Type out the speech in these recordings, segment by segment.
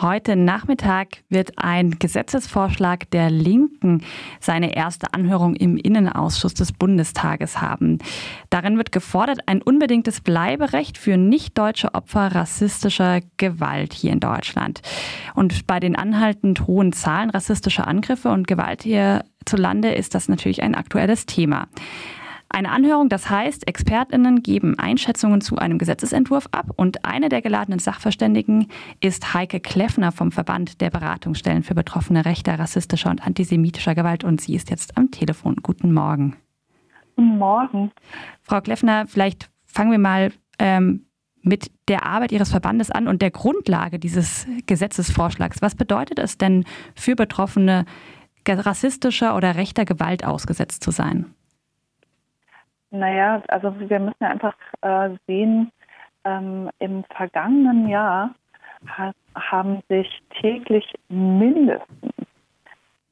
Heute Nachmittag wird ein Gesetzesvorschlag der Linken seine erste Anhörung im Innenausschuss des Bundestages haben. Darin wird gefordert, ein unbedingtes Bleiberecht für nicht-deutsche Opfer rassistischer Gewalt hier in Deutschland. Und bei den anhaltend hohen Zahlen rassistischer Angriffe und Gewalt hierzulande ist das natürlich ein aktuelles Thema. Eine Anhörung, das heißt, Expertinnen geben Einschätzungen zu einem Gesetzesentwurf ab und eine der geladenen Sachverständigen ist Heike Kleffner vom Verband der Beratungsstellen für Betroffene rechter, rassistischer und antisemitischer Gewalt und sie ist jetzt am Telefon. Guten Morgen. Guten Morgen. Frau Kleffner, vielleicht fangen wir mal ähm, mit der Arbeit Ihres Verbandes an und der Grundlage dieses Gesetzesvorschlags. Was bedeutet es denn für Betroffene, rassistischer oder rechter Gewalt ausgesetzt zu sein? Naja, also wir müssen ja einfach äh, sehen, ähm, im vergangenen Jahr ha haben sich täglich mindestens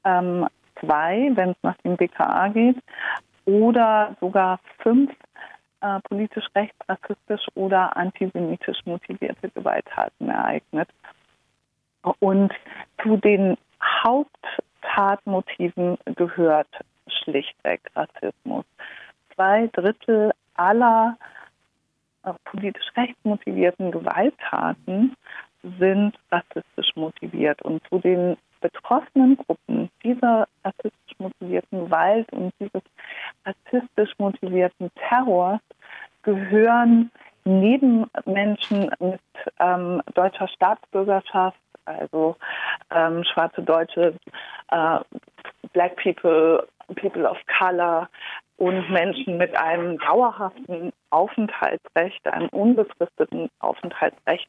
ähm, zwei, wenn es nach dem BKA geht, oder sogar fünf äh, politisch rechts, rassistisch oder antisemitisch motivierte Gewalttaten ereignet. Und zu den Haupttatmotiven gehört schlichtweg Rassismus zwei Drittel aller äh, politisch rechts motivierten Gewalttaten sind rassistisch motiviert. Und zu den betroffenen Gruppen dieser rassistisch motivierten Gewalt und dieses rassistisch motivierten Terrors gehören neben Menschen mit ähm, deutscher Staatsbürgerschaft, also ähm, schwarze Deutsche, äh, Black People, People of Color, und Menschen mit einem dauerhaften Aufenthaltsrecht, einem unbefristeten Aufenthaltsrecht,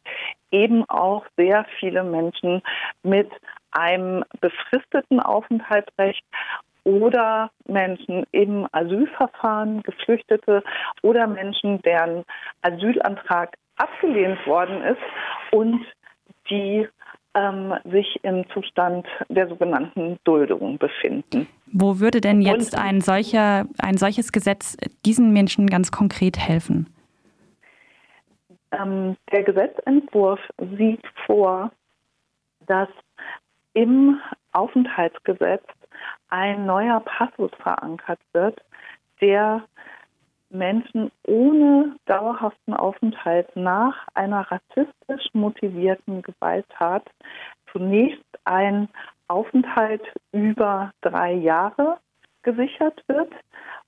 eben auch sehr viele Menschen mit einem befristeten Aufenthaltsrecht oder Menschen im Asylverfahren, Geflüchtete oder Menschen, deren Asylantrag abgelehnt worden ist und die ähm, sich im Zustand der sogenannten Duldung befinden. Wo würde denn jetzt Und, ein, solcher, ein solches Gesetz diesen Menschen ganz konkret helfen? Ähm, der Gesetzentwurf sieht vor, dass im Aufenthaltsgesetz ein neuer Passus verankert wird, der Menschen ohne dauerhaften Aufenthalt nach einer rassistisch motivierten Gewalttat zunächst ein Aufenthalt über drei Jahre gesichert wird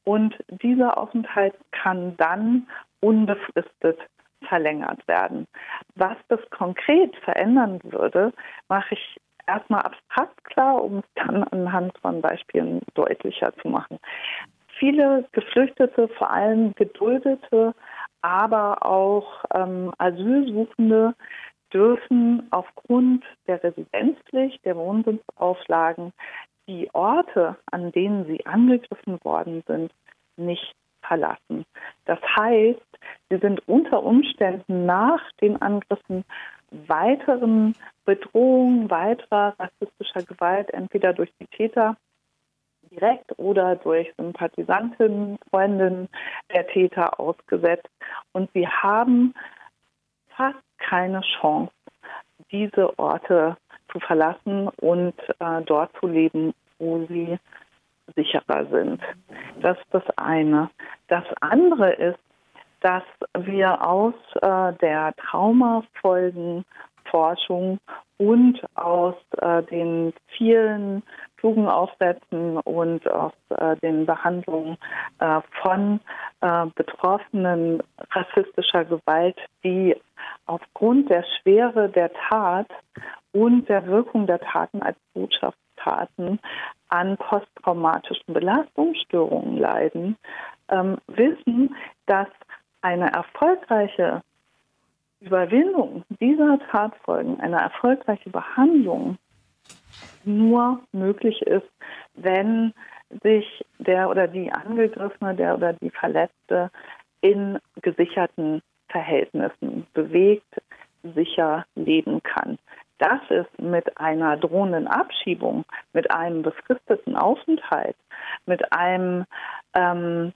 und dieser Aufenthalt kann dann unbefristet verlängert werden. Was das konkret verändern würde, mache ich erstmal abstrakt klar, um es dann anhand von Beispielen deutlicher zu machen viele Geflüchtete, vor allem Geduldete, aber auch ähm, Asylsuchende dürfen aufgrund der Residenzpflicht, der Wohnsitzauflagen die Orte, an denen sie angegriffen worden sind, nicht verlassen. Das heißt, sie sind unter Umständen nach den Angriffen weiteren Bedrohungen, weiterer rassistischer Gewalt, entweder durch die Täter direkt oder durch Sympathisanten, Freundinnen der Täter ausgesetzt. Und sie haben fast keine Chance, diese Orte zu verlassen und äh, dort zu leben, wo sie sicherer sind. Das ist das eine. Das andere ist, dass wir aus äh, der Traumafolgenforschung und aus äh, den vielen klugen Aufsätzen und aus äh, den Behandlungen äh, von äh, Betroffenen rassistischer Gewalt, die aufgrund der Schwere der Tat und der Wirkung der Taten als Botschaftstaten an posttraumatischen Belastungsstörungen leiden, ähm, wissen, dass eine erfolgreiche Überwindung dieser Tatfolgen, eine erfolgreiche Behandlung nur möglich ist, wenn sich der oder die Angegriffene, der oder die Verletzte in gesicherten Verhältnissen bewegt, sicher leben kann. Das ist mit einer drohenden Abschiebung, mit einem befristeten Aufenthalt, mit einem ähm,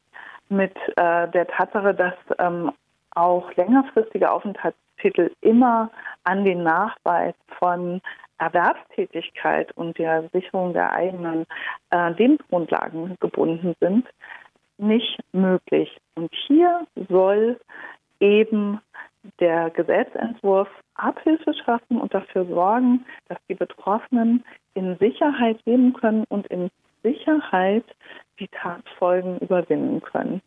mit äh, der Tatsache, dass ähm, auch längerfristige Aufenthaltstitel immer an den Nachweis von Erwerbstätigkeit und der Sicherung der eigenen äh, Lebensgrundlagen gebunden sind, nicht möglich. Und hier soll eben der Gesetzentwurf Abhilfe schaffen und dafür sorgen, dass die Betroffenen in Sicherheit leben können und in Sicherheit die Tatfolgen überwinden können.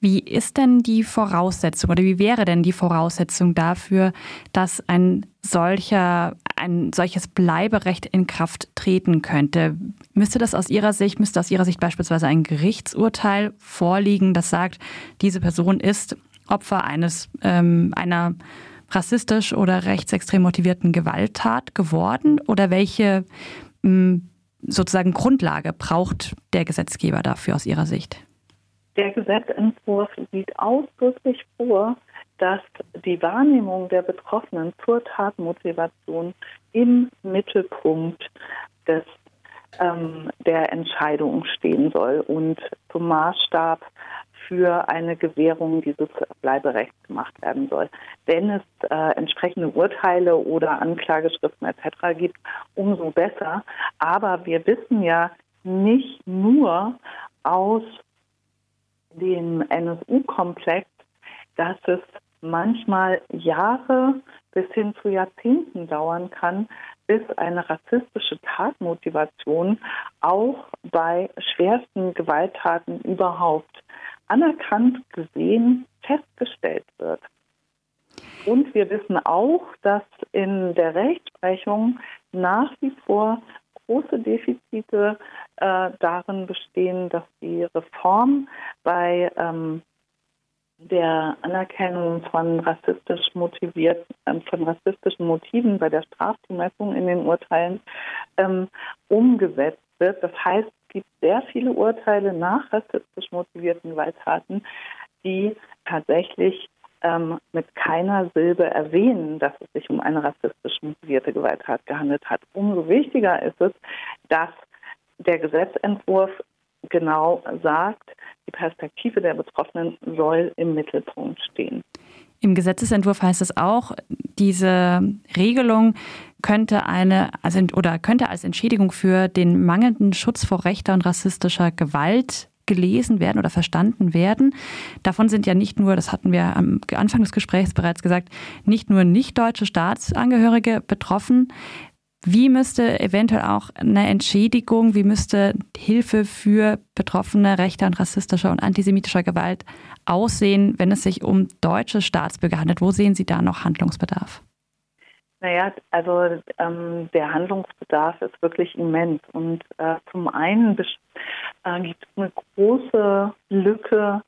Wie ist denn die Voraussetzung oder wie wäre denn die Voraussetzung dafür, dass ein solcher, ein solches Bleiberecht in Kraft treten könnte? Müsste das aus Ihrer Sicht, müsste aus Ihrer Sicht beispielsweise ein Gerichtsurteil vorliegen, das sagt, diese Person ist Opfer eines ähm, einer rassistisch oder rechtsextrem motivierten Gewalttat geworden? Oder welche mh, sozusagen Grundlage braucht der Gesetzgeber dafür aus Ihrer Sicht? Der Gesetzentwurf sieht ausdrücklich vor, dass die Wahrnehmung der Betroffenen zur Tatmotivation im Mittelpunkt des, ähm, der Entscheidung stehen soll und zum Maßstab für eine Gewährung dieses Bleiberechts gemacht werden soll. Wenn es äh, entsprechende Urteile oder Anklageschriften etc. gibt, umso besser. Aber wir wissen ja nicht nur aus dem NSU-Komplex, dass es manchmal Jahre bis hin zu Jahrzehnten dauern kann, bis eine rassistische Tatmotivation auch bei schwersten Gewalttaten überhaupt anerkannt, gesehen, festgestellt wird. Und wir wissen auch, dass in der Rechtsprechung nach wie vor große Defizite äh, darin bestehen, dass die Reform bei ähm, der Anerkennung von rassistisch motiviert, äh, von rassistischen Motiven bei der Strafzumessung in den Urteilen ähm, umgesetzt wird. Das heißt, es gibt sehr viele Urteile nach rassistisch motivierten Gewalttaten, die tatsächlich ähm, mit keiner Silbe erwähnen, dass es sich um eine rassistisch motivierte Gewalttat gehandelt hat. Umso wichtiger ist es, dass der Gesetzentwurf genau sagt, die Perspektive der Betroffenen soll im Mittelpunkt stehen. Im Gesetzesentwurf heißt es auch, diese Regelung könnte eine also oder könnte als Entschädigung für den mangelnden Schutz vor rechter und rassistischer Gewalt gelesen werden oder verstanden werden. Davon sind ja nicht nur, das hatten wir am Anfang des Gesprächs bereits gesagt, nicht nur nicht deutsche Staatsangehörige betroffen. Wie müsste eventuell auch eine Entschädigung, wie müsste Hilfe für Betroffene rechter und rassistischer und antisemitischer Gewalt aussehen, wenn es sich um deutsche Staatsbürger handelt? Wo sehen Sie da noch Handlungsbedarf? Naja, also ähm, der Handlungsbedarf ist wirklich immens. Und äh, zum einen äh, gibt es eine große Lücke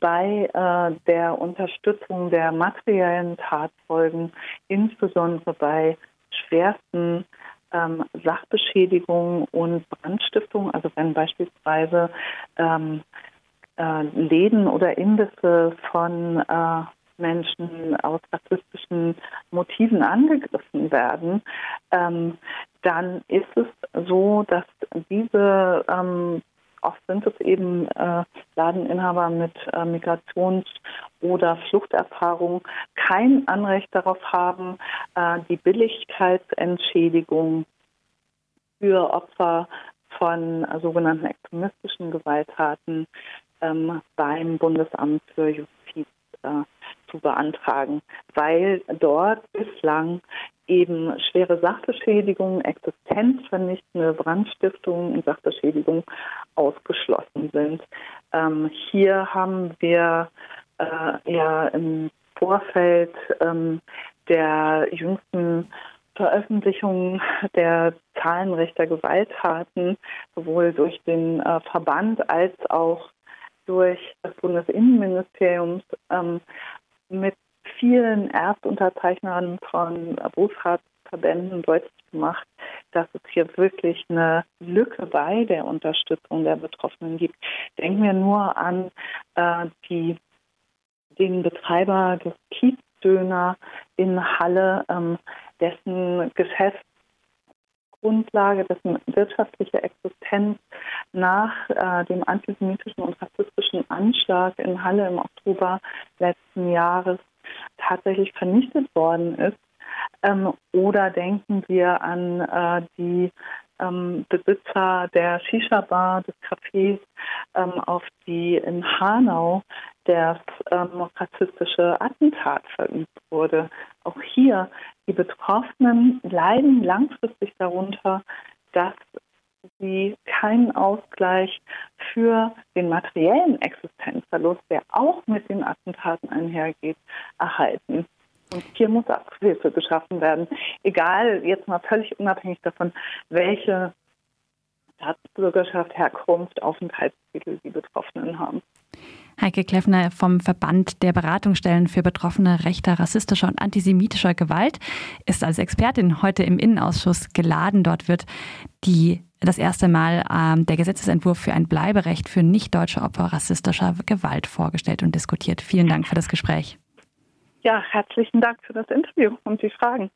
bei äh, der Unterstützung der materiellen Tatfolgen, insbesondere bei schwersten ähm, Sachbeschädigungen und Brandstiftungen. Also wenn beispielsweise ähm, äh, Läden oder Imbisse von äh, Menschen aus rassistischen Motiven angegriffen werden, ähm, dann ist es so, dass diese ähm, oft sind es eben äh, Ladeninhaber mit äh, Migrations- oder Fluchterfahrung kein Anrecht darauf haben, äh, die Billigkeitsentschädigung für Opfer von äh, sogenannten extremistischen Gewalttaten ähm, beim Bundesamt für Justiz äh, zu beantragen, weil dort bislang eben schwere Sachbeschädigungen, existenzvernichtende Brandstiftungen und Sachbeschädigungen ausgeschlossen sind. Ähm, hier haben wir äh, ja im Vorfeld ähm, der jüngsten Veröffentlichung der Zahlen rechter Gewalttaten sowohl durch den äh, Verband als auch durch das Bundesinnenministerium ähm, mit vielen Erstunterzeichnern von Berufsratsverbänden deutlich gemacht, dass es hier wirklich eine Lücke bei der Unterstützung der Betroffenen gibt. Denken wir nur an äh, die, den Betreiber des Kiezdöner in Halle, ähm, dessen Geschäftsgrundlage, dessen wirtschaftliche Existenz nach äh, dem antisemitischen und rassistischen Anschlag in Halle im Oktober letzten Jahres tatsächlich vernichtet worden ist, Ähm, oder denken wir an äh, die ähm, Besitzer der Shisha-Bar, des Cafés, ähm, auf die in Hanau das ähm, rassistische Attentat verübt wurde. Auch hier, die Betroffenen leiden langfristig darunter, dass sie keinen Ausgleich für den materiellen Existenzverlust, der auch mit den Attentaten einhergeht, erhalten. Und hier muss Abhilfe geschaffen werden. Egal, jetzt mal völlig unabhängig davon, welche Staatsbürgerschaft, Herkunft, Aufenthaltstitel die Betroffenen haben. Heike Kleffner vom Verband der Beratungsstellen für Betroffene rechter, rassistischer und antisemitischer Gewalt ist als Expertin heute im Innenausschuss geladen. Dort wird die, das erste Mal ähm, der Gesetzesentwurf für ein Bleiberecht für nicht-deutsche Opfer rassistischer Gewalt vorgestellt und diskutiert. Vielen Dank für das Gespräch. Ja, herzlichen Dank für das Interview und die Fragen.